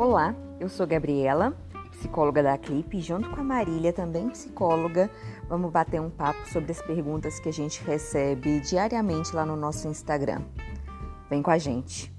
Olá, eu sou Gabriela, psicóloga da Clipe, e junto com a Marília, também psicóloga, vamos bater um papo sobre as perguntas que a gente recebe diariamente lá no nosso Instagram. Vem com a gente!